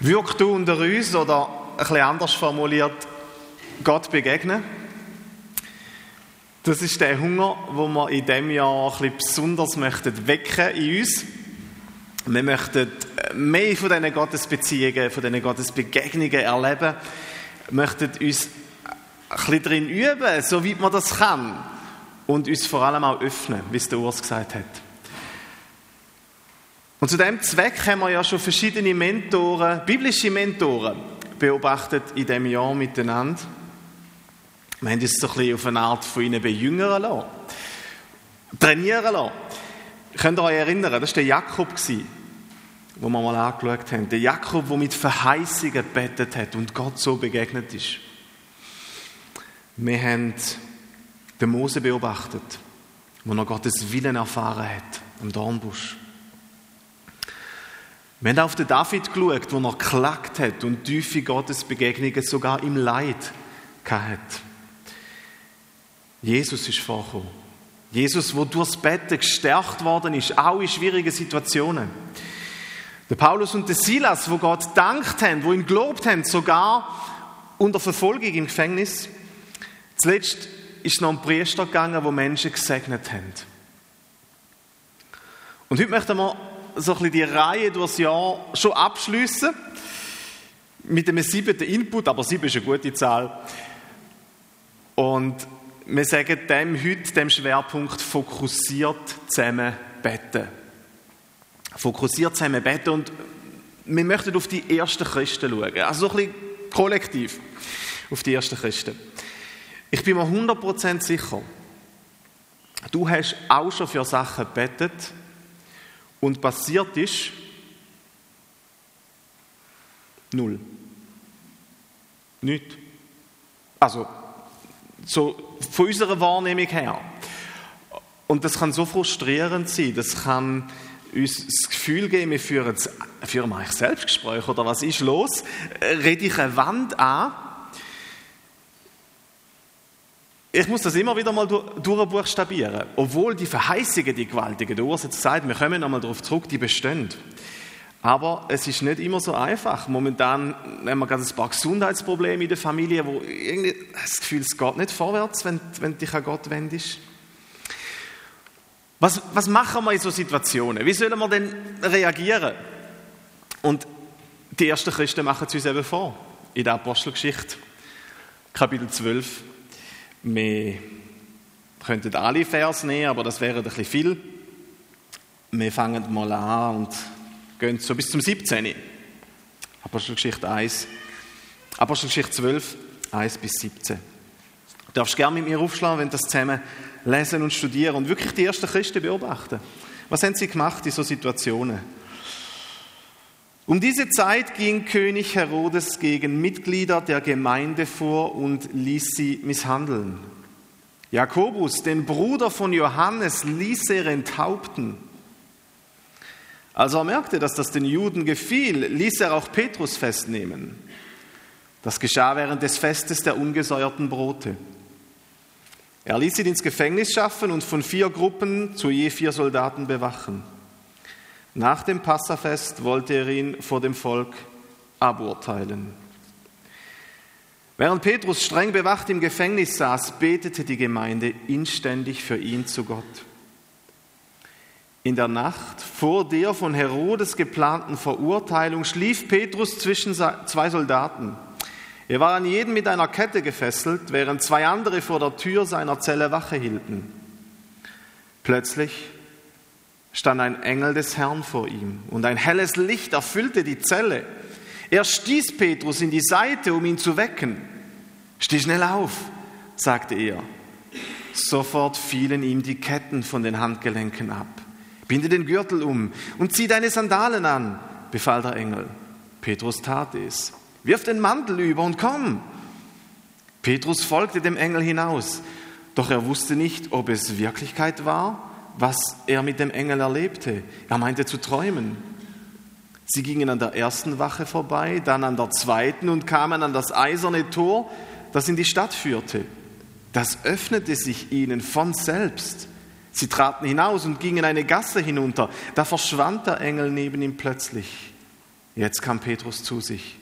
Wirkt du unter uns oder ein bisschen anders formuliert, Gott begegnen? Das ist der Hunger, wo wir in diesem Jahr ein bisschen besonders möchten wecken in uns. Wir möchten mehr von diesen Gottesbeziehungen, von diesen Gottesbegegnungen erleben. Wir möchten uns ein bisschen drin üben, so wie man das kann. Und uns vor allem auch öffnen, wie es der Urs gesagt hat. Und zu dem Zweck haben wir ja schon verschiedene Mentoren, biblische Mentoren, beobachtet in diesem Jahr miteinander. Wir haben uns so ein bisschen auf eine Art von ihnen bejüngern lassen, trainieren lassen. Könnt ihr euch erinnern, das war der Jakob, den wir mal angeschaut haben. Der Jakob, der mit Verheißungen gebetet hat und Gott so begegnet ist. Wir haben den Mose beobachtet, wo er Gottes Willen erfahren hat, am Dornbusch. Wir haben auf den David geschaut, wo er geklagt hat und tiefe Gottesbegegnungen sogar im Leid hat. Jesus ist vorgekommen. Jesus, wo durchs Betten gestärkt worden ist, auch in schwierigen Situationen. Der Paulus und der Silas, wo Gott dankt haben, wo ihn gelobt haben, sogar unter Verfolgung im Gefängnis. Zuletzt ist noch ein Priester gegangen, wo Menschen gesegnet haben. Und heute möchten wir so ein bisschen die Reihe durchs Jahr schon abschließen mit einem siebten Input, aber sieben ist eine gute Zahl. Und wir sagen dem heute, dem Schwerpunkt, fokussiert zusammen beten. Fokussiert zusammen beten und wir möchten auf die ersten Christen schauen, also so ein bisschen kollektiv auf die ersten Christen. Ich bin mir 100% sicher, du hast auch schon für Sachen gebetet, und passiert ist null. Nicht. Also, so von unserer Wahrnehmung her. Und das kann so frustrierend sein, das kann uns das Gefühl geben, wir führen, führen wir eigentlich Selbstgespräche oder was ist los? Rede ich eine Wand an ich muss das immer wieder mal durchbuchstabieren. Obwohl die Verheißungen, die gewaltigen, der Urs hat wir kommen nochmal darauf zurück, die bestehen. Aber es ist nicht immer so einfach. Momentan haben wir gerade ein paar Gesundheitsprobleme in der Familie, wo irgendwie das Gefühl, es geht nicht vorwärts, wenn, wenn dich an Gott wendest. Was, was machen wir in so Situationen? Wie sollen wir denn reagieren? Und die ersten Christen machen es uns eben vor. In der Apostelgeschichte, Kapitel 12, wir könnten alle Vers nehmen, aber das wäre ein bisschen viel. Wir fangen mal an und gehen so bis zum 17. Apostelgeschichte 1, Apostelgeschichte 12, 1 bis 17. Du darfst gerne mit mir aufschlagen, wenn das zusammen lesen und studieren und wirklich die ersten Christen beobachten. Was haben sie gemacht in so Situationen? Um diese Zeit ging König Herodes gegen Mitglieder der Gemeinde vor und ließ sie misshandeln. Jakobus, den Bruder von Johannes, ließ er enthaupten. Als er merkte, dass das den Juden gefiel, ließ er auch Petrus festnehmen. Das geschah während des Festes der ungesäuerten Brote. Er ließ ihn ins Gefängnis schaffen und von vier Gruppen zu je vier Soldaten bewachen. Nach dem Passafest wollte er ihn vor dem Volk aburteilen. Während Petrus streng bewacht im Gefängnis saß, betete die Gemeinde inständig für ihn zu Gott. In der Nacht vor der von Herodes geplanten Verurteilung schlief Petrus zwischen zwei Soldaten. Er war an jeden mit einer Kette gefesselt, während zwei andere vor der Tür seiner Zelle Wache hielten. Plötzlich stand ein Engel des Herrn vor ihm und ein helles Licht erfüllte die Zelle. Er stieß Petrus in die Seite, um ihn zu wecken. Steh schnell auf, sagte er. Sofort fielen ihm die Ketten von den Handgelenken ab. Binde den Gürtel um und zieh deine Sandalen an, befahl der Engel. Petrus tat es. Wirf den Mantel über und komm. Petrus folgte dem Engel hinaus, doch er wusste nicht, ob es Wirklichkeit war was er mit dem Engel erlebte. Er meinte zu träumen. Sie gingen an der ersten Wache vorbei, dann an der zweiten und kamen an das eiserne Tor, das in die Stadt führte. Das öffnete sich ihnen von selbst. Sie traten hinaus und gingen eine Gasse hinunter. Da verschwand der Engel neben ihm plötzlich. Jetzt kam Petrus zu sich.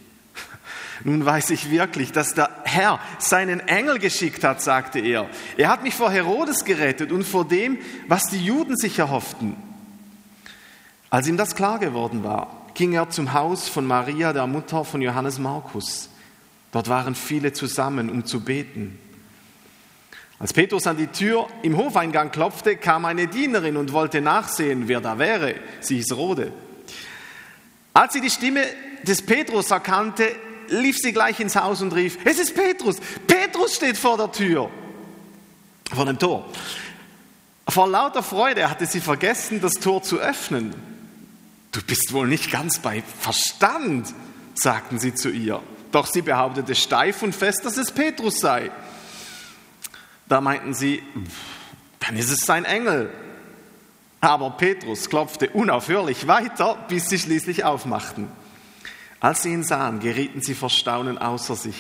Nun weiß ich wirklich, dass der Herr seinen Engel geschickt hat, sagte er. Er hat mich vor Herodes gerettet und vor dem, was die Juden sich erhofften. Als ihm das klar geworden war, ging er zum Haus von Maria, der Mutter von Johannes Markus. Dort waren viele zusammen, um zu beten. Als Petrus an die Tür im Hofeingang klopfte, kam eine Dienerin und wollte nachsehen, wer da wäre. Sie hieß Rode. Als sie die Stimme des Petrus erkannte, lief sie gleich ins Haus und rief, es ist Petrus, Petrus steht vor der Tür, vor dem Tor. Vor lauter Freude hatte sie vergessen, das Tor zu öffnen. Du bist wohl nicht ganz bei Verstand, sagten sie zu ihr. Doch sie behauptete steif und fest, dass es Petrus sei. Da meinten sie, dann ist es sein Engel. Aber Petrus klopfte unaufhörlich weiter, bis sie schließlich aufmachten. Als sie ihn sahen, gerieten sie vor Staunen außer sich.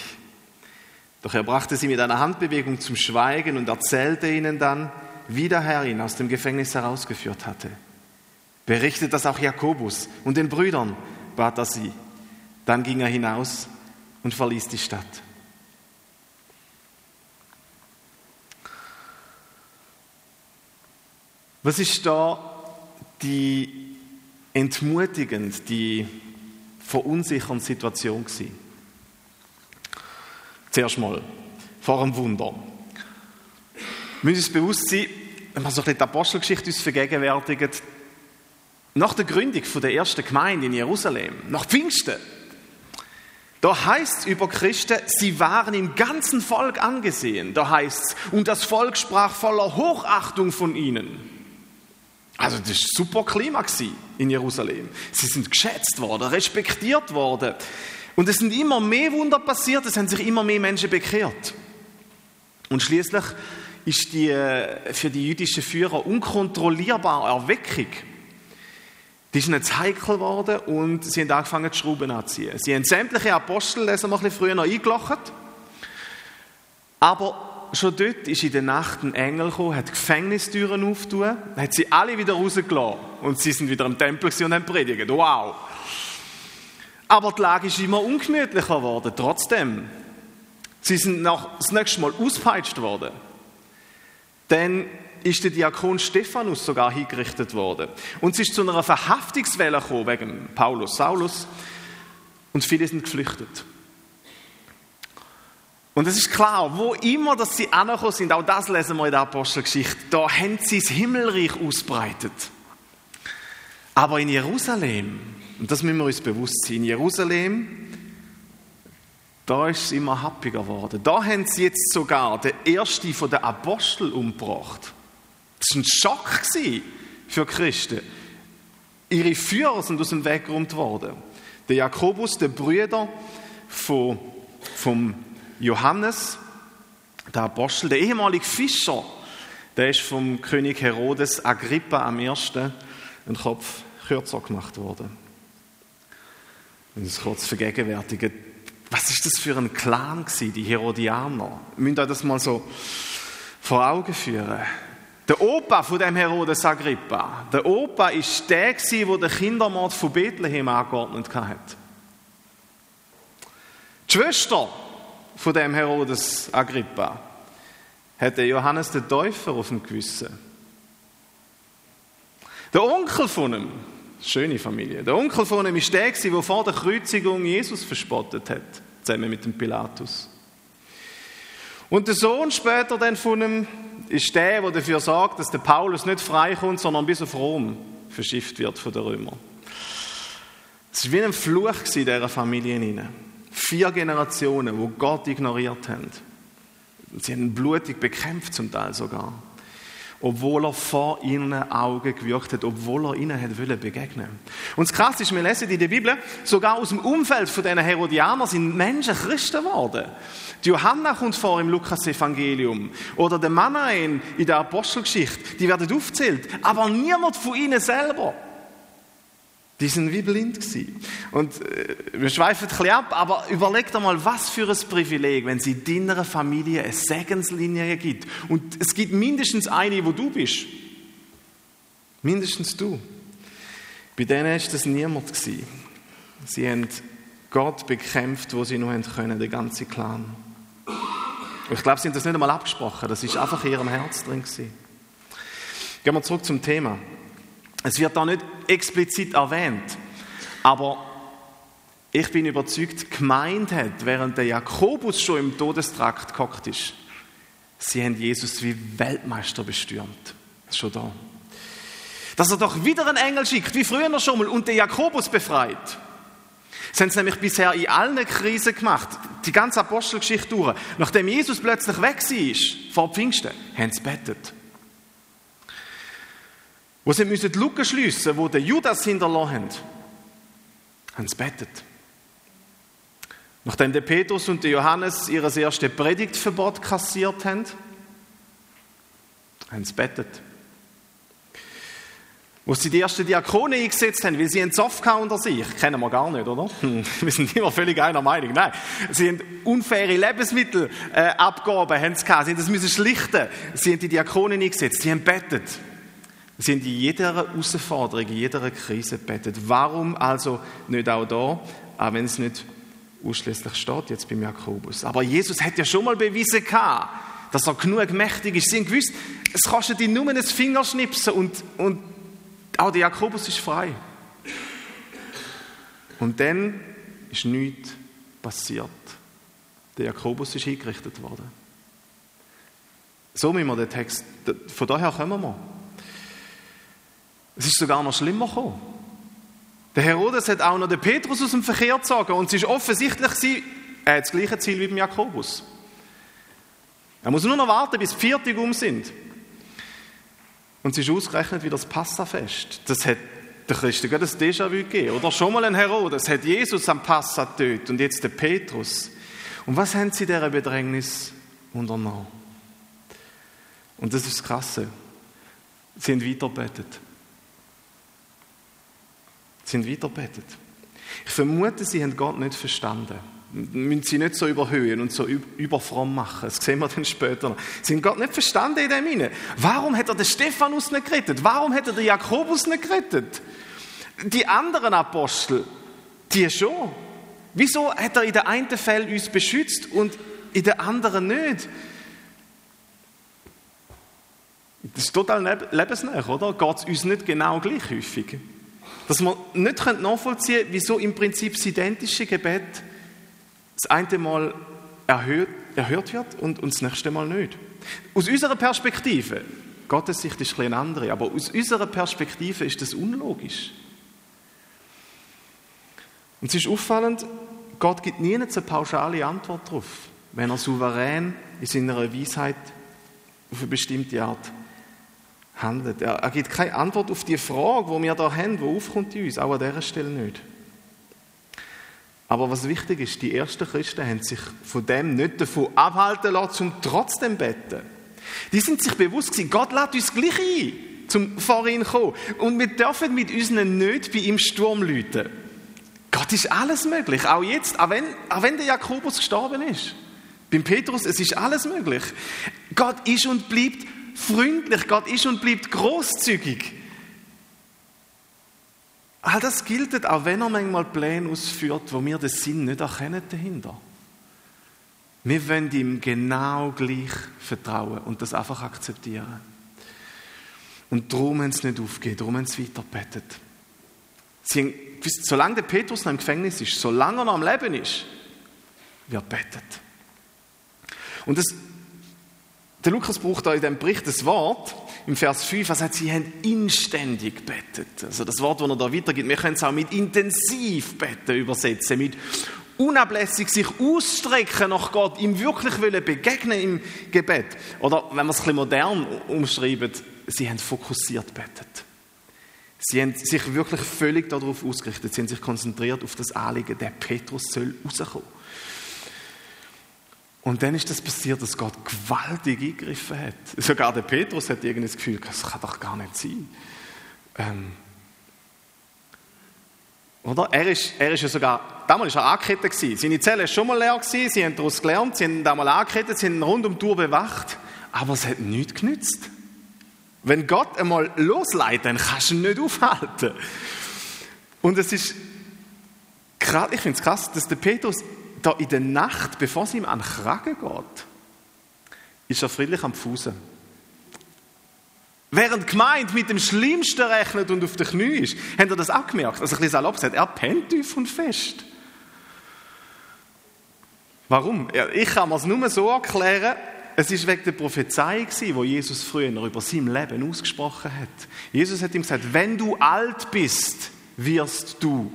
Doch er brachte sie mit einer Handbewegung zum Schweigen und erzählte ihnen dann, wie der Herr ihn aus dem Gefängnis herausgeführt hatte. Berichtet das auch Jakobus und den Brüdern, bat er sie. Dann ging er hinaus und verließ die Stadt. Was ist da die entmutigend, die verunsichernde Situation gewesen? Zuerst mal, vor einem Wunder. Wir müssen uns bewusst sein, wenn man so ein bisschen die Apostelgeschichte uns vergegenwärtigt, nach der Gründung der ersten Gemeinde in Jerusalem, nach Pfingsten, da heißt es über Christen, sie waren im ganzen Volk angesehen. Da heißt es, und das Volk sprach voller Hochachtung von ihnen. Also das war ein super Klima in Jerusalem. Sie sind geschätzt worden, respektiert worden. Und es sind immer mehr Wunder passiert, es haben sich immer mehr Menschen bekehrt. Und schließlich ist die äh, für die jüdischen Führer unkontrollierbare Erweckung die ist nicht heikel geworden und sie haben angefangen, die Schrauben anzuziehen. Sie haben sämtliche Apostel, lesen wir ein bisschen früher noch eingelocht. Aber schon dort ist in der Nacht ein Engel gekommen, hat Gefängnistüren aufgetan, hat sie alle wieder rausgelassen und sie sind wieder im Tempel und haben predigt. Wow! Aber die Lage ist immer ungemütlicher geworden, trotzdem. Sie sind nach, das nächste Mal auspeitscht worden. Denn ist der Diakon Stephanus sogar hingerichtet worden. Und es ist zu einer Verhaftungswelle gekommen wegen Paulus, Saulus. Und viele sind geflüchtet. Und es ist klar, wo immer dass sie angekommen sind, auch das lesen wir in der Apostelgeschichte, da haben sie das Himmelreich ausbreitet. Aber in Jerusalem, und das müssen wir uns bewusst sein, in Jerusalem, da ist es immer happiger geworden. Da haben sie jetzt sogar den ersten von den Aposteln umgebracht. Das war ein Schock für Christen. Ihre Führer sind aus dem Weg geräumt worden. Der Jakobus, der Brüder von, vom Johannes, der Apostel, der ehemalige Fischer, der ist vom König Herodes Agrippa am ersten einen Kopf kürzer gemacht worden. Und es kurz vergegenwärtigen. Was ist das für ein Clan gewesen, die Herodianer? Wir müssen euch das mal so vor Augen führen. Der Opa von dem Herodes Agrippa, der Opa ist der, der den Kindermord von Bethlehem angeordnet hat. Die Schwester von dem Herodes Agrippa hatte Johannes den Täufer auf dem Gewissen. Der Onkel von ihm, schöne Familie, der Onkel von ihm ist der, der vor der Kreuzigung Jesus verspottet hat, zusammen mit dem Pilatus. Und der Sohn später dann von ihm ist der, der dafür sorgt, dass der Paulus nicht freikommt, sondern bis auf Rom verschifft wird von den Römern. Es war wie ein Fluch in dieser Familie. Vier Generationen, wo Gott ignoriert haben. Sie haben blutig bekämpft, zum Teil sogar. Obwohl er vor ihren Augen gewirkt hat, obwohl er ihnen hat begegnen Und das Krasse ist, wir lesen in der Bibel, sogar aus dem Umfeld von diesen Herodianern sind Menschen Christen geworden. Die Johanna kommt vor im Lukas-Evangelium. Oder der Manaen in der Apostelgeschichte. Die werden aufgezählt. Aber niemand von ihnen selber. Die sind wie blind gewesen. Und äh, wir schweifen ein bisschen ab, aber überleg dir mal, was für ein Privileg, wenn es in deiner Familie eine Segenslinie gibt. Und es gibt mindestens eine, wo du bist. Mindestens du. Bei denen ist das niemand gewesen. Sie haben Gott bekämpft, wo sie nur können, den ganzen Clan. Und ich glaube, sie haben das nicht einmal abgesprochen, das ist einfach in ihrem Herz drin gewesen. Gehen wir zurück zum Thema. Es wird da nicht explizit erwähnt, aber ich bin überzeugt, gemeint hat, während der Jakobus schon im Todestrakt gehockt ist, sie haben Jesus wie Weltmeister bestürmt. Schon da. Dass er doch wieder einen Engel schickt, wie früher schon mal, und den Jakobus befreit. Das haben sie nämlich bisher in allen Krisen gemacht, die ganze Apostelgeschichte durch. Nachdem Jesus plötzlich weg war, vor Pfingsten, haben sie betet. Wo sie müssen die Lücke schliessen, wo der Judas hinterlassen haben, haben sie betet. Nachdem der Petrus und der Johannes ihr erstes Predigtverbot kassiert haben, haben sie betet. Wo sie die ersten Diakone eingesetzt haben, weil sie einen Zoff unter sich. Kennen wir gar nicht, oder? Hm, wir sind immer völlig einer Meinung. Nein. Sie haben unfaire Lebensmittelabgaben, äh, haben sie gehabt. Sie haben das müssen schlichten. Sie haben die Diakone eingesetzt. Sie haben bettet. Haben in jeder Herausforderung, in jeder Krise bettet. Warum also nicht auch da, auch wenn es nicht ausschließlich steht jetzt beim Jakobus. Aber Jesus hat ja schon mal bewiesen dass er genug mächtig ist. Sie haben gewusst, es kostet ihn nur ein Fingerschnipsen und, und auch der Jakobus ist frei. Und dann ist nichts passiert. Der Jakobus ist hingerichtet worden. So müssen wir den Text, von daher kommen wir. Es ist sogar noch schlimmer gekommen. Der Herodes hat auch noch den Petrus aus dem Verkehr gezogen und es ist offensichtlich, er hat das gleiche Ziel wie beim Jakobus. Er muss nur noch warten, bis die Viertig um sind. Und es ist ausgerechnet wie das Passafest. Das hat der Christen gerade ein Déjà-vu gegeben. Oder schon mal ein Herodes hat Jesus am Passa getötet und jetzt der Petrus. Und was haben sie dieser Bedrängnis unternommen? Und das ist das Krasse. Sie haben weiterbetet. Sie haben weiterbetet. Ich vermute, sie haben Gott nicht verstanden müssen sie nicht so überhöhen und so überfromm machen. Das sehen wir dann später noch. Sie haben Gott nicht verstanden in dem Sinne. Warum hat er den Stephanus nicht gerettet? Warum hat er den Jakobus nicht gerettet? Die anderen Apostel, die schon. Wieso hat er in der einen Fall uns beschützt und in der anderen nicht? Das ist total lebensnah, oder? Geht es uns nicht genau gleich häufig? Dass man nicht nachvollziehen können, wieso im Prinzip das identische Gebet das eine Mal erhört, erhört wird und, und das nächste Mal nicht. Aus unserer Perspektive, Gottes Sicht ist ein andere, aber aus unserer Perspektive ist das unlogisch. Und es ist auffallend, Gott gibt nie eine pauschale Antwort darauf, wenn er souverän in seiner Weisheit auf eine bestimmte Art handelt. Er, er gibt keine Antwort auf die Frage, die wir da haben, die aufkommt in uns, auch an dieser Stelle nicht. Aber was wichtig ist, die ersten Christen haben sich von dem nicht davon abhalten lassen, um trotzdem beten. Die sind sich bewusst gewesen, Gott lädt uns gleich ein, zum vor ihn kommen. Und wir dürfen mit unseren nicht bei ihm Sturm läuten. Gott ist alles möglich, auch jetzt, auch wenn, auch wenn der Jakobus gestorben ist. Beim Petrus, es ist alles möglich. Gott ist und bleibt freundlich, Gott ist und bleibt großzügig. All das gilt auch, wenn er manchmal Pläne ausführt, wo wir den Sinn nicht erkennen dahinter. Wir wollen ihm genau gleich vertrauen und das einfach akzeptieren. Und darum haben sie nicht aufgegeben, darum haben sie weiterbetet. Sie solange der Petrus noch im Gefängnis ist, solange er noch am Leben ist, wird betet. Und das, der Lukas braucht da in dem Bericht das Wort, im Vers 5, er sagt, sie haben inständig gebetet. Also das Wort, das er da weitergibt, wir können es auch mit intensiv beten übersetzen, mit unablässig sich ausstrecken nach Gott, ihm wirklich wollen begegnen im Gebet. Oder wenn wir es ein bisschen modern umschreiben, sie haben fokussiert betet. Sie haben sich wirklich völlig darauf ausgerichtet, sie haben sich konzentriert auf das Anliegen, der Petrus soll rauskommen. Und dann ist das passiert, dass Gott gewaltig eingegriffen hat. Sogar der Petrus hat irgendwie das Gefühl, das kann doch gar nicht sein. Ähm, oder? Er ist, er ist ja sogar, damals war er angekettet. Gewesen. Seine Zelle war schon mal leer, gewesen. sie haben daraus gelernt, sie haben damals angekettet, sie haben rund um die Tour bewacht. Aber es hat nichts genützt. Wenn Gott einmal losleitet, dann kannst du ihn nicht aufhalten. Und es ist ich finde es krass, dass der Petrus da in der Nacht, bevor es ihm an den Kragen geht, ist er friedlich am Fußen. Während die Gemeinde mit dem Schlimmsten rechnet und auf den Knie ist, habt ihr das auch gemerkt? Also ein bisschen salopp gesagt, er pennt tief und fest. Warum? Ich kann mir es nur so erklären, es ist wegen der Prophezeiung, die Jesus früher über sein Leben ausgesprochen hat. Jesus hat ihm gesagt, wenn du alt bist, wirst du.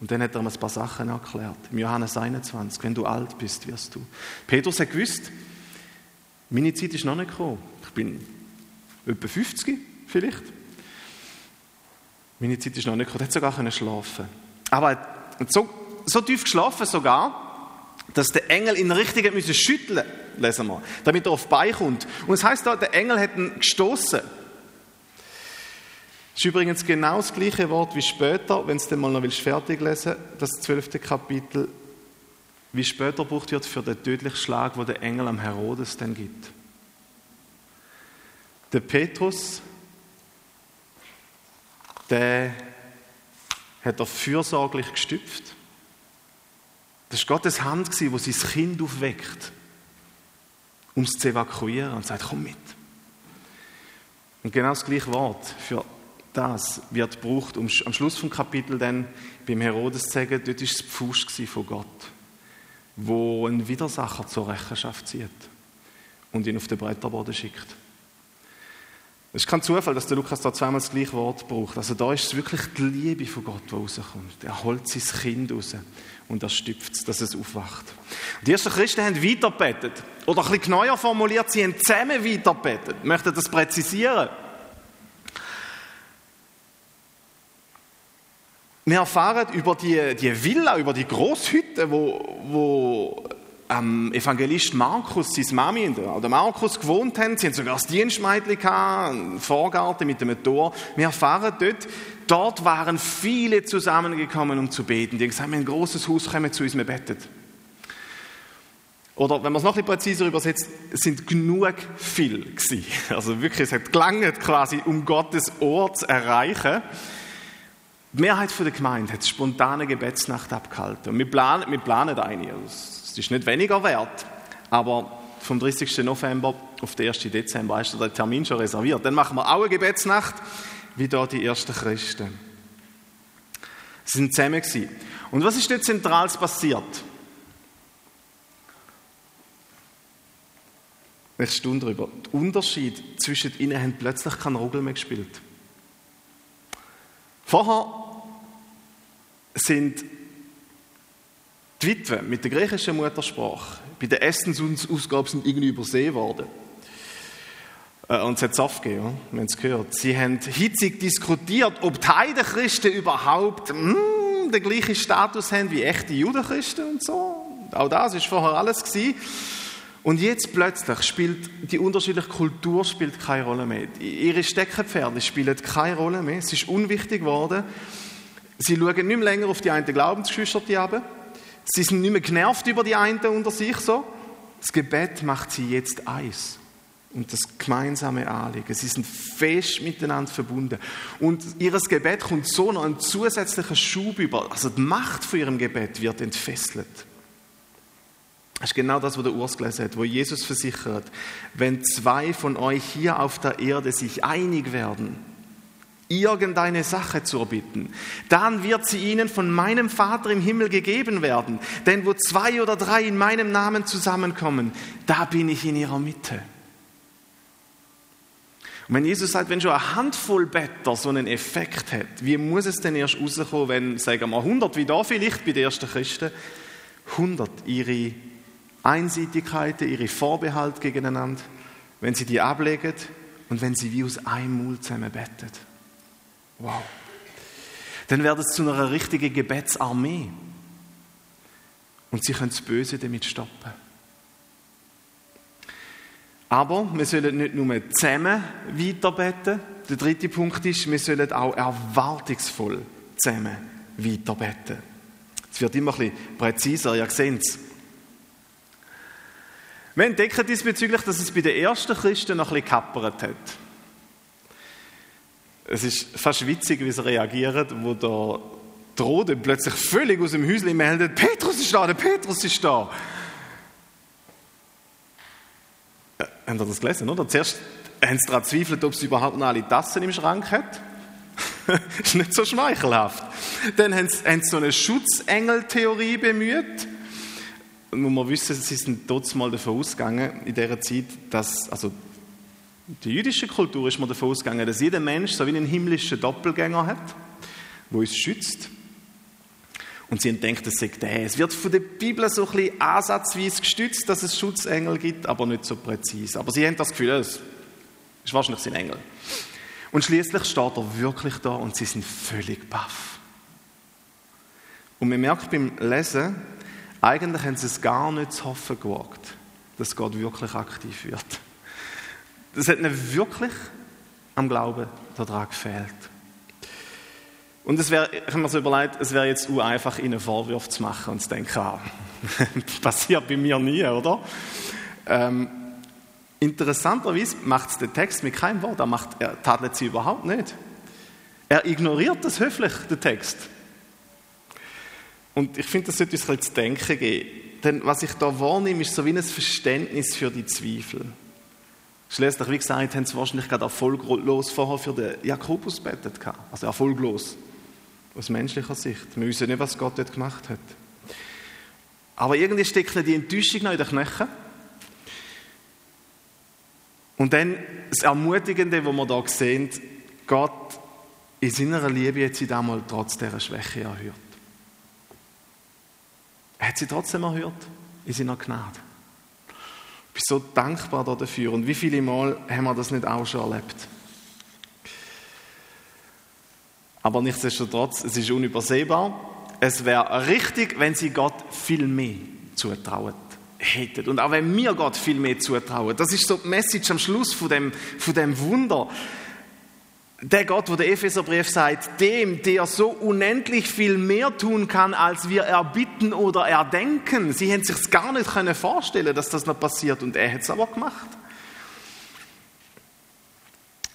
Und dann hat er ihm ein paar Sachen erklärt. Im Johannes 21, wenn du alt bist, wirst du. Petrus hat gewusst, meine Zeit ist noch nicht gekommen. Ich bin etwa 50 vielleicht. Meine Zeit ist noch nicht gekommen. Er hat sogar schlafen Aber er hat so, so tief geschlafen sogar, dass der Engel ihn richtig müssen schütteln lesen wir, damit er auf die Beine kommt. Und es heißt da, der Engel hat ihn gestoßen. Das ist übrigens genau das gleiche Wort wie später, wenn es dann mal noch fertig lesen das zwölfte Kapitel, wie später gebraucht wird für den tödlichen Schlag, wo der Engel am Herodes dann gibt. Der Petrus, der hat er fürsorglich gestüpft. Das war Gottes Hand, die sein Kind aufweckt, um es zu evakuieren und sagt, komm mit. Und genau das gleiche Wort für das wird gebraucht, um am Schluss vom Kapitel dann beim Herodes zu sagen, dort war es Pfust von Gott, wo einen Widersacher zur Rechenschaft zieht und ihn auf den Bretterboden schickt. Es ist kein Zufall, dass der Lukas da zweimal das gleiche Wort braucht. Also da ist es wirklich die Liebe von Gott, die rauskommt. Er holt sein Kind raus und er stüpft es, dass es aufwacht. Die ersten Christen haben weiterbetet. Oder ein bisschen neuer formuliert, sie haben zusammen weiterbetet. Ich möchte das präzisieren. Wir erfahren über die, die Villa, über die Großhütte, wo, wo ähm, Evangelist Markus, seine Mami oder Markus gewohnt haben. Sie haben sogar das Dienstmädchen gehabt, einen Vorgarten mit einem Tor. Wir erfahren dort, dort waren viele zusammengekommen, um zu beten. Die haben gesagt, wir ein großes Haus, kommen zu uns, wir beten. Oder wenn man es noch ein bisschen präziser übersetzt, sind genug viel gewesen. Also wirklich, es hat gelangt quasi, um Gottes Ohr zu erreichen. Die Mehrheit der Gemeinde hat spontane Gebetsnacht abgehalten. Und wir planen, wir planen eine. Es ist nicht weniger wert, aber vom 30. November auf den 1. Dezember ist der Termin schon reserviert. Dann machen wir auch eine Gebetsnacht, wie da die ersten Christen. Sie sind zusammen gewesen. Und was ist dort zentrales passiert? Ich staune darüber. Der Unterschied zwischen ihnen haben plötzlich keinen Rugel mehr gespielt. Vorher sind die Witwen mit der griechischen Muttersprache bei der Essensausgabe sind irgendwie übersehen worden. Äh, und es hat Saft gegeben, haben es gehört. Sie haben hitzig diskutiert, ob die Heidenchristen überhaupt mm, den gleichen Status haben wie echte Judenchristen und so. Auch das ist vorher alles gewesen. Und jetzt plötzlich spielt die unterschiedliche Kultur spielt keine Rolle mehr. Ihre Steckenpferde spielen keine Rolle mehr. Es ist unwichtig geworden. Sie schauen nicht mehr länger auf die einen Glaubensgeschwister ab, Sie sind nicht mehr genervt über die einen unter sich so. Das Gebet macht sie jetzt eins. Und das gemeinsame Anliegen. Sie sind fest miteinander verbunden. Und ihr Gebet kommt so noch einen zusätzlichen Schub über. Also die Macht von ihrem Gebet wird entfesselt. Das ist genau das, was der Urs gelesen hat, wo Jesus versichert, wenn zwei von euch hier auf der Erde sich einig werden, irgendeine Sache zu erbitten, dann wird sie ihnen von meinem Vater im Himmel gegeben werden. Denn wo zwei oder drei in meinem Namen zusammenkommen, da bin ich in ihrer Mitte. Und wenn Jesus sagt, wenn schon eine Handvoll Better so einen Effekt hat, wie muss es denn erst rauskommen, wenn, sagen wir 100, wie da vielleicht bei den ersten Christen, 100 ihre Einseitigkeiten, ihre Vorbehalte gegeneinander, wenn sie die ablegen und wenn sie wie aus einem Mund zusammen betet. Wow. Dann wird es zu einer richtigen Gebetsarmee. Und sie können das Böse damit stoppen. Aber wir sollen nicht nur zusammen weiterbeten. Der dritte Punkt ist, wir sollen auch erwartungsvoll zusammen weiterbeten. Es wird immer ein bisschen präziser, ihr seht es. Wir entdecken diesbezüglich, dass es bei den ersten Christen noch ein bisschen kappert hat. Es ist fast witzig, wie sie reagieren, wo der Rode plötzlich völlig aus dem Häuschen meldet, Petrus ist da, der Petrus ist da. Äh, habt ihr das gelesen, oder? Zuerst haben sie daran zweifelt, ob sie überhaupt noch alle Tassen im Schrank hat. ist nicht so schmeichelhaft. Dann haben sie, haben sie so eine Schutzengel-Theorie bemüht. Und man wissen, sie sind trotzdem mal davon ausgegangen, in dieser Zeit, dass, also die jüdische Kultur ist man davon ausgegangen, dass jeder Mensch so wie einen himmlischen Doppelgänger hat, der uns schützt. Und sie denken, das sei der. Es wird von der Bibel so ein bisschen ansatzweise gestützt, dass es Schutzengel gibt, aber nicht so präzise. Aber sie haben das Gefühl, es ist wahrscheinlich sein Engel. Und schließlich steht er wirklich da und sie sind völlig baff. Und man merkt beim Lesen, eigentlich haben sie es gar nicht zu hoffen gewagt, dass Gott wirklich aktiv wird. Das hat ihnen wirklich am Glauben daran gefehlt. Und es wäre, ich habe mir so überlegt, es wäre jetzt einfach, ihnen Vorwürfe zu machen und zu denken, ah, passiert bei mir nie, oder? Ähm, interessanterweise macht es der Text mit keinem Wort, er, macht, er tadelt sie überhaupt nicht. Er ignoriert das höflich, den Text. Und ich finde, das sollte uns ein zu denken geben. Denn was ich da wahrnehme, ist so wie ein Verständnis für die Zweifel. Schließlich, wie gesagt, haben sie wahrscheinlich gerade erfolglos vorher für den Jakobus betet. Also erfolglos. Aus menschlicher Sicht. Wir wissen nicht, was Gott dort gemacht hat. Aber irgendwie steckt die Enttäuschung noch in den Knochen. Und dann das Ermutigende, was wir da sehen, Gott in seiner Liebe hat sie einmal trotz dieser Schwäche erhört. Er hat sie trotzdem erhört in seiner Gnade. Bin so dankbar dafür. Und wie viele Mal haben wir das nicht auch schon erlebt? Aber nichtsdestotrotz, es ist unübersehbar. Es wäre richtig, wenn sie Gott viel mehr zutrauen hätten. Und auch wenn wir Gott viel mehr zutrauen. Das ist so die Message am Schluss von dem, von dem Wunder der Gott, wo der Epheserbrief sagt, dem, der so unendlich viel mehr tun kann, als wir erbitten oder erdenken. Sie hätten sich gar nicht können vorstellen, dass das noch passiert und er hat es aber gemacht.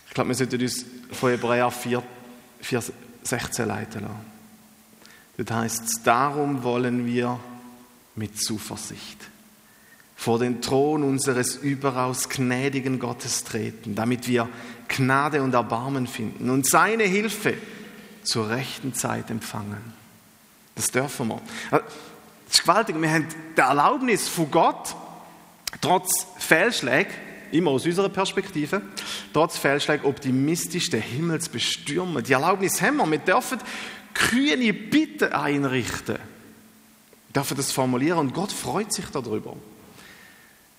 Ich glaube, wir sollten uns von Hebräer 4, 4 16 leiten lassen. Das heißt, darum wollen wir mit Zuversicht vor den Thron unseres überaus gnädigen Gottes treten, damit wir Gnade und Erbarmen finden und seine Hilfe zur rechten Zeit empfangen. Das dürfen wir. Das ist gewaltig. Wir haben die Erlaubnis von Gott, trotz Fehlschlägen, immer aus unserer Perspektive, trotz Fehlschlägen optimistisch den Himmel zu bestürmen. Die Erlaubnis haben wir. Wir dürfen kühne Bitten einrichten. Wir dürfen das formulieren und Gott freut sich darüber,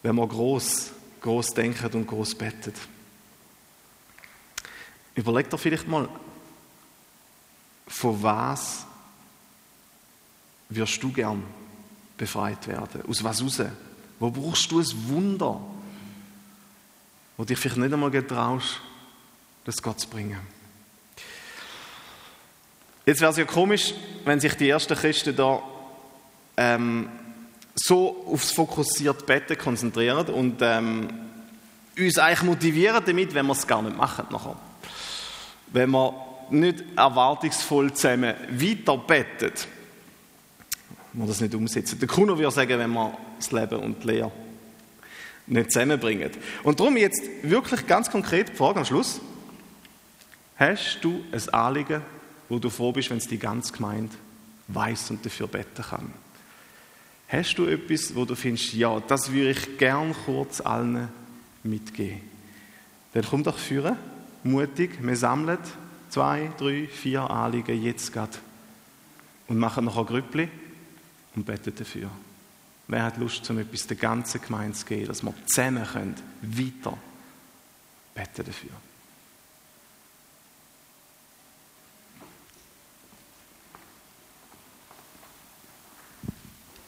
wenn wir groß, groß denken und groß bettet. Überleg dir vielleicht mal, von was wirst du gern befreit werden? Aus was raus? Wo brauchst du ein Wunder, wo dich vielleicht nicht einmal getraust, das Gott zu bringen? Jetzt wäre es ja komisch, wenn sich die ersten Christen da ähm, so aufs fokussierte Betten konzentrieren und ähm, uns eigentlich motivieren damit, wenn wir es gar nicht machen nachher wenn wir nicht erwartungsvoll zusammen weiter bettet, wir das nicht umsetzen. Der Kuno würde sagen, wenn wir das Leben und die Lehre nicht zusammenbringen. Und darum jetzt wirklich ganz konkret die Frage am Schluss. Hast du ein Anliegen, wo du froh bist, wenn es die ganze Gemeinde weiß und dafür beten kann? Hast du etwas, wo du findest, ja, das würde ich gern kurz allen mitgeben? Dann komm doch führen mutig, wir sammeln zwei, drei, vier Anliegen jetzt gerade und machen noch ein Grüppli und beten dafür. Wer hat Lust, um etwas der ganzen Gemeinde zu geben, dass wir zusammen können, weiter beten dafür?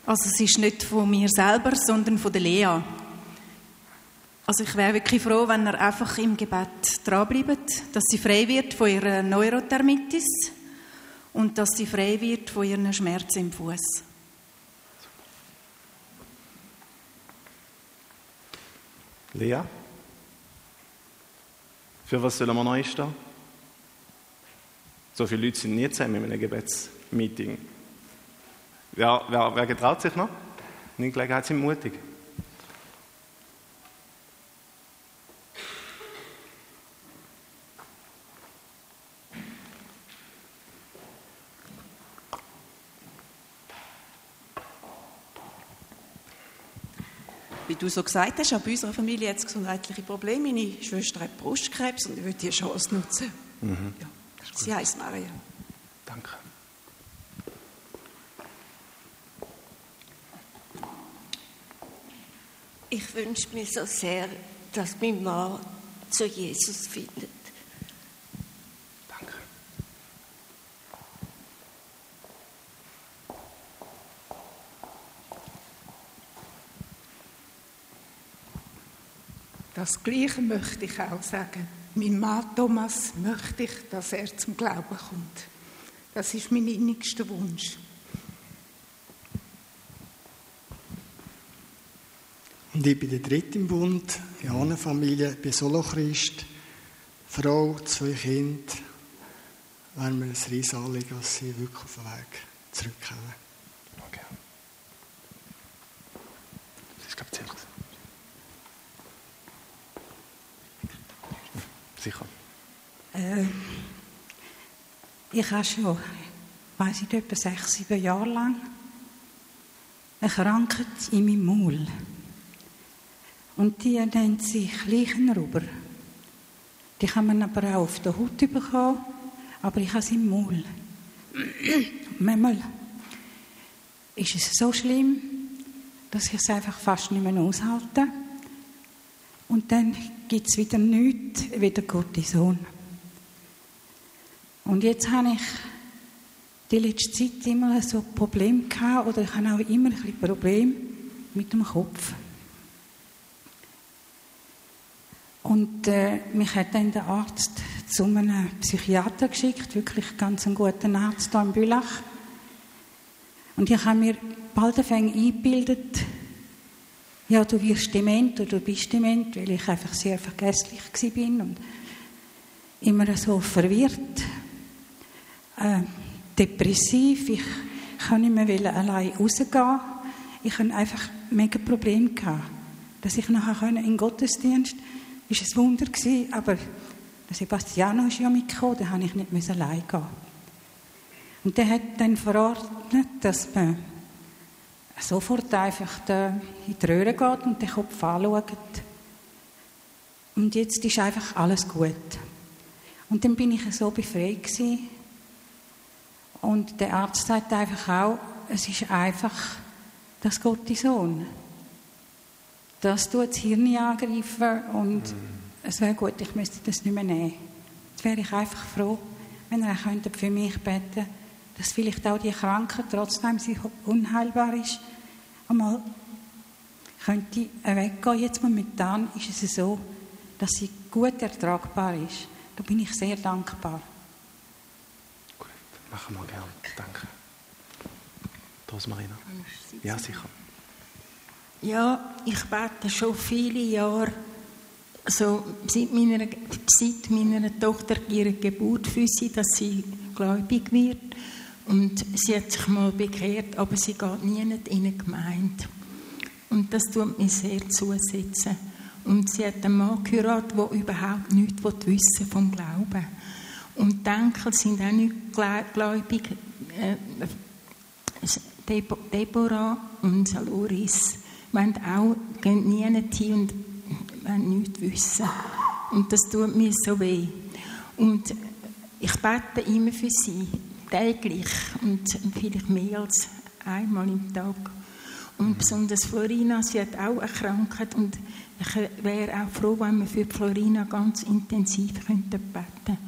Also es ist nicht von mir selber, sondern von der Lea. Also ich wäre wirklich froh, wenn er einfach im Gebet dranbleibt, dass sie frei wird von ihrer Neurothermitis und dass sie frei wird von ihren Schmerzen im Fuß. Lea? Für was sollen wir neu stehen? So viele Leute sind nie zusammen in einem Gebetsmeeting. Wer, wer, wer getraut sich noch? In Gelegenheit sind mutig. Wie du so gesagt hast, auch bei unserer Familie es gesundheitliche Probleme. Meine Schwester hat Brustkrebs und ich würde die Chance nutzen. Mhm. Ja. Sie heißt Maria. Ich wünsche mir so sehr, dass mein Mann zu Jesus findet. Danke. Das Gleiche möchte ich auch sagen. Mein Mann Thomas möchte ich, dass er zum Glauben kommt. Das ist mein innigster Wunsch. Und ich bin der dritte im Bund, in einer Familie, bin Solo-Christ, Frau, zwei Kinder. Wäre mir ein riesiges Anliegen, dass sie wirklich auf den Weg zurückkommen. Okay. Das ist, glaube ich, ziemlich. Sicher. Äh, ich habe schon, weiß ich etwa sechs, sieben Jahre lang eine Krankheit in meinem Maul. Und die nennt sich Leichenrauber. Die kann man aber auch auf der Haut bekommen, aber ich habe sie im Maul. Manchmal ist es so schlimm, dass ich es einfach fast nicht mehr aushalte. Und dann gibt es wieder nichts, wieder Cortison. Und jetzt habe ich die letzte Zeit immer so Probleme gehabt, oder ich habe auch immer ein bisschen Probleme mit dem Kopf. Und äh, mich hat dann der Arzt zu einem Psychiater geschickt, wirklich ganz einen guten Arzt hier in Bülach. Und ich habe mir bald eingebildet, ja, du wirst dement oder du bist dement, weil ich einfach sehr vergesslich bin und immer so verwirrt, äh, depressiv. Ich kann nicht mehr allein rausgehen. Ich hatte einfach mega Probleme dass ich nachher in den Gottesdienst ist ein Wunder gewesen, aber Sebastiano ist ja mitgekommen, da habe ich nicht allein gehen. Und der hat dann verordnet, dass man sofort einfach in die Röhre geht und den Kopf anschaut. Und jetzt ist einfach alles gut. Und dann bin ich so befreit gewesen. Und der Arzt sagt einfach auch, es ist einfach das Cortison. Das tut das Hirn angreifen und es wäre gut, ich müsste das nicht mehr nehmen. Jetzt wäre ich einfach froh, wenn er für mich beten könnte, dass vielleicht auch die Krankheit, trotzdem sie unheilbar ist, einmal könnte weggehen. Jetzt momentan ist es so, dass sie gut ertragbar ist. Da bin ich sehr dankbar. Gut, machen wir gerne. Danke. Rosmarina. Ja, sicher. Ja, ich bete schon viele Jahre, also seit meiner, seit meiner Tochter ihre Geburt für sie, dass sie gläubig wird. Und sie hat sich mal bekehrt, aber sie geht nie in eine Gemeinde. Und das tut mir sehr zusetzen. Und sie hat einen Mann geheiratet, der überhaupt nichts wissen vom Glauben. Und die Enkel sind auch nicht gläubig. Äh, Deborah und Loris wollen auch gehen nie hin und wollen nichts wissen. Und das tut mir so weh. Und ich bete immer für sie, täglich und vielleicht mehr als einmal im Tag. Und besonders Florina, sie hat auch eine Krankheit und ich wäre auch froh, wenn wir für Florina ganz intensiv könnten beten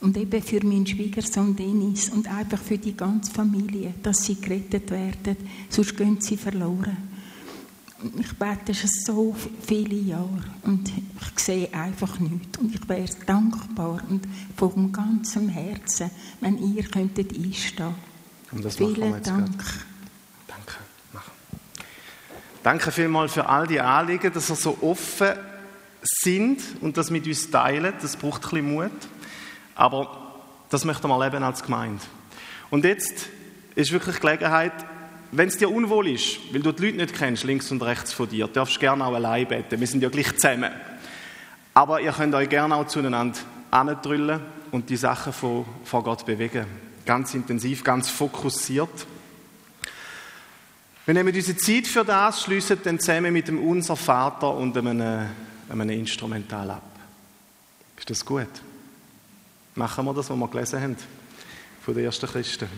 und eben für meinen Schwiegersohn Dennis und einfach für die ganze Familie, dass sie gerettet werden, sonst gehen sie verloren. Ich bete schon so viele Jahre und ich sehe einfach nichts. Und ich wäre dankbar und von ganzem Herzen, wenn ihr könntet einstehen. Und das Vielen Dank. gerade. Danke. Machen. Danke vielmals für all die Anliegen, dass ihr so offen sind und das mit uns teilen. Das braucht ein bisschen Mut. Aber Das möchten wir leben als Gemeinde. Und jetzt ist wirklich Gelegenheit, wenn es dir unwohl ist, weil du die Leute nicht kennst, links und rechts von dir, darfst du gerne auch allein beten. Wir sind ja gleich zusammen. Aber ihr könnt euch gerne auch zueinander andrüllen und die Sachen von, von Gott bewegen. Ganz intensiv, ganz fokussiert. Wir nehmen diese Zeit für das, schließen dann zusammen mit dem Unser Vater und einem, einem Instrumental ab. Ist das gut? Machen wir das, was wir gelesen haben von den ersten Christen.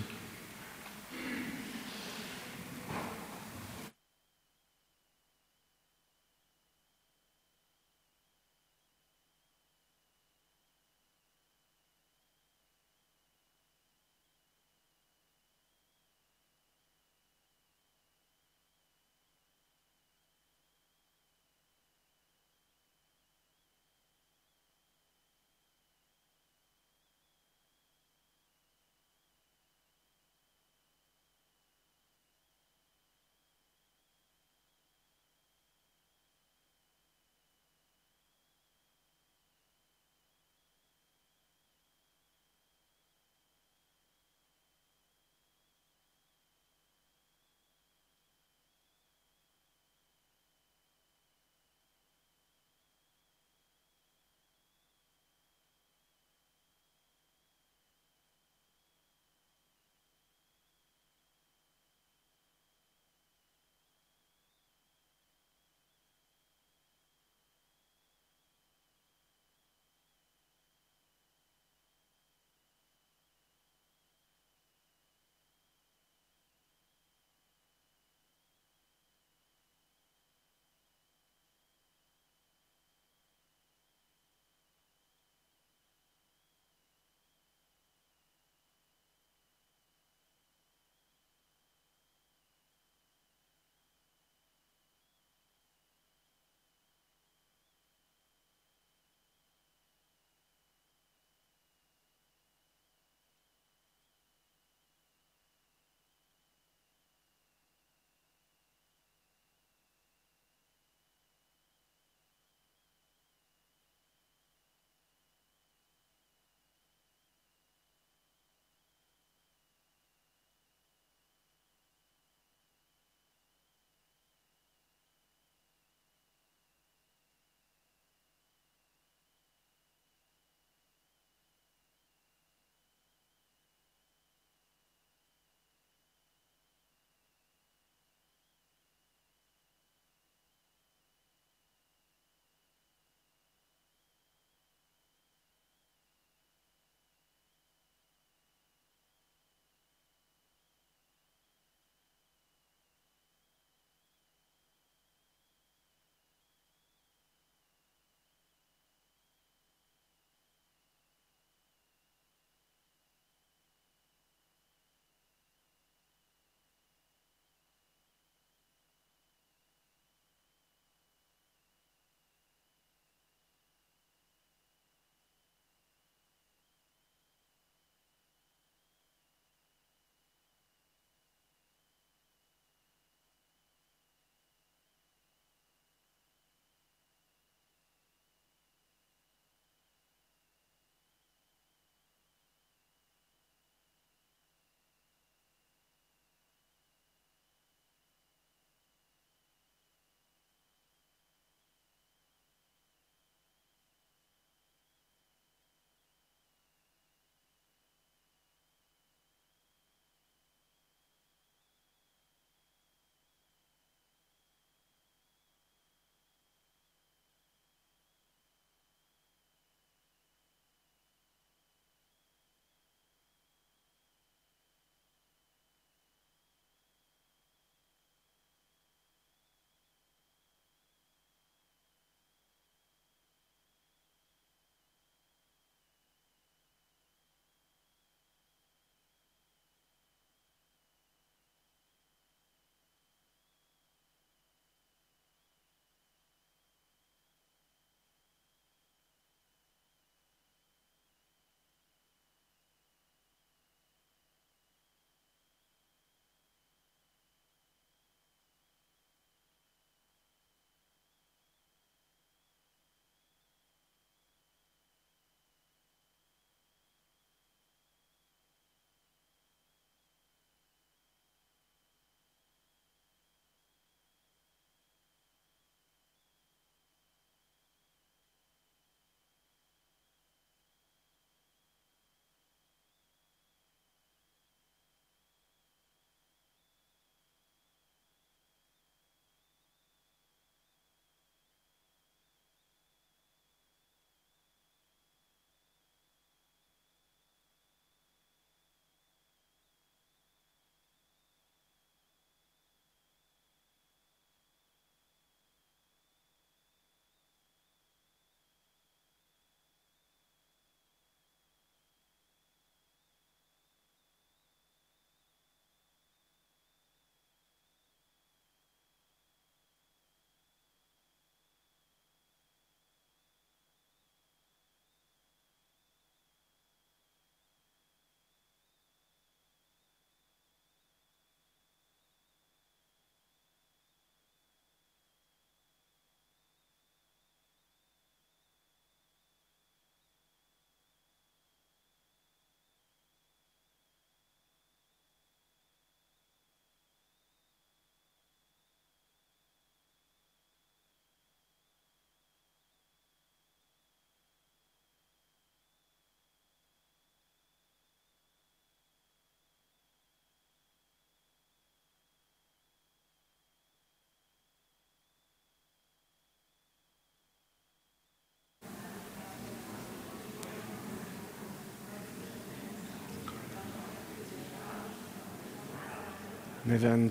Wir wollen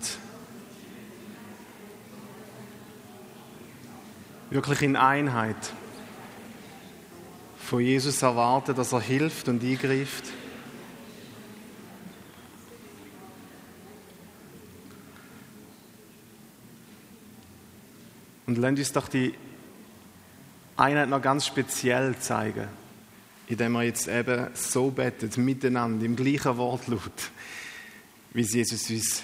wirklich in Einheit von Jesus erwarten, dass er hilft und eingreift. Und lasst uns doch die Einheit noch ganz speziell zeigen, indem wir jetzt eben so betet, miteinander, im gleichen Wortlaut, wie es Jesus uns